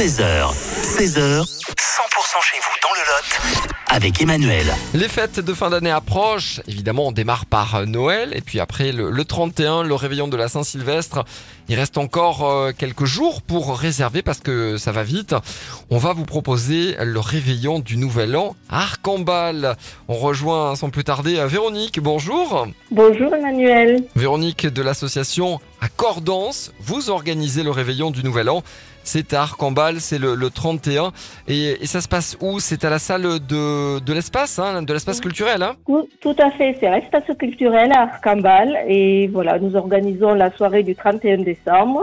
13h, 16h, 100% chez vous dans le Lot avec Emmanuel. Les fêtes de fin d'année approchent. Évidemment, on démarre par Noël et puis après le, le 31, le réveillon de la Saint-Sylvestre. Il reste encore euh, quelques jours pour réserver parce que ça va vite. On va vous proposer le réveillon du Nouvel An à Arcambal. On rejoint sans plus tarder euh, Véronique. Bonjour. Bonjour Emmanuel. Véronique de l'association Accordance. Vous organisez le réveillon du Nouvel An. C'est à Arcambal, c'est le, le 31. Et, et ça se passe où? C'est à la salle de, de l'espace, hein, de l'espace culturel. Hein? Tout, tout à fait, c'est l'espace culturel à Arcambal et voilà, nous organisons la soirée du 31 décembre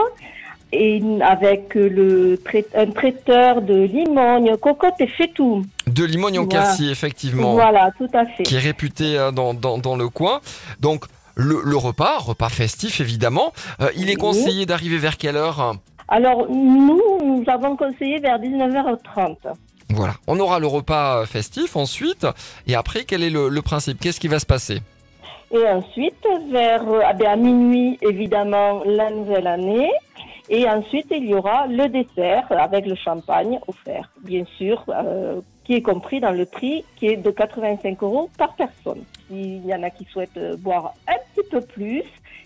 et avec le un traiteur de limogne, cocotte et fétou. De Limogne en Voilà. Cassis, effectivement, Voilà, tout à fait. qui est réputé euh, dans, dans, dans le coin. Donc, le, le repas, repas festif évidemment, euh, il est Oui. conseillé d'arriver vers quelle heure? Alors nous, nous avons conseillé vers 19h30. Voilà, on aura le repas euh, festif ensuite, et après, quel est le, le principe? Qu'est-ce qui va se passer? Et ensuite, vers euh, ben, à minuit, évidemment, la nouvelle année. Et ensuite, il y aura le dessert avec le champagne offert, bien sûr, euh, qui est compris dans le prix qui est de 85 euros par personne. S'il y en a qui souhaitent boire un petit peu plus,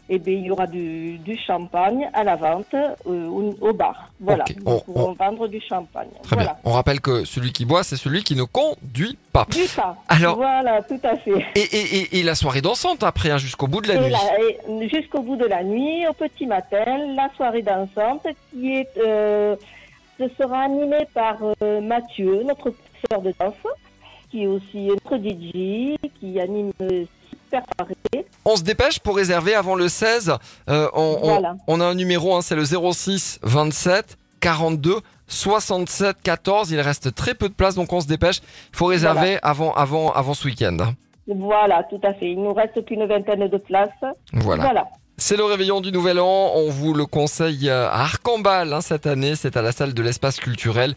eh bien, il y aura du, du champagne à la vente euh, au, bar. Voilà, Ok, nous on- vendre du champagne. Très voilà. bien. On rappelle que celui qui boit, c'est celui qui ne conduit pas. Du pain. Alors- Voilà, tout à fait. Et, et, et, et la soirée dansante après, hein, jusqu'au bout de la nuit. jusqu'au bout de la nuit, au petit matin, la soirée dansante qui est, euh, ce sera animée par euh, Mathieu, notre professeur de danse, qui est aussi notre DJ, qui anime euh, super soirée. On se dépêche pour réserver avant le 16. Euh, on, on- Voilà. on a un numéro, hein, c'est le 06 27 42 67 14. Il reste très peu de place, donc on se dépêche. Il faut réserver avant, avant, avant ce week-end. Voilà, tout à fait. Il nous reste qu'une vingtaine de places. Voilà. Voilà. C'est le réveillon du Nouvel An. On vous le conseille euh, à Arcambal hein, cette année. C'est à la salle de l'espace culturel.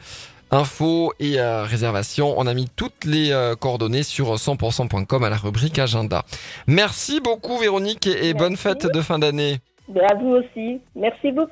Infos et euh, réservations. On a mis toutes les euh, coordonnées sur 100%.com à la rubrique agenda. Merci beaucoup Véronique et, et bonne fête de fin d'année. À vous aussi. Merci beaucoup.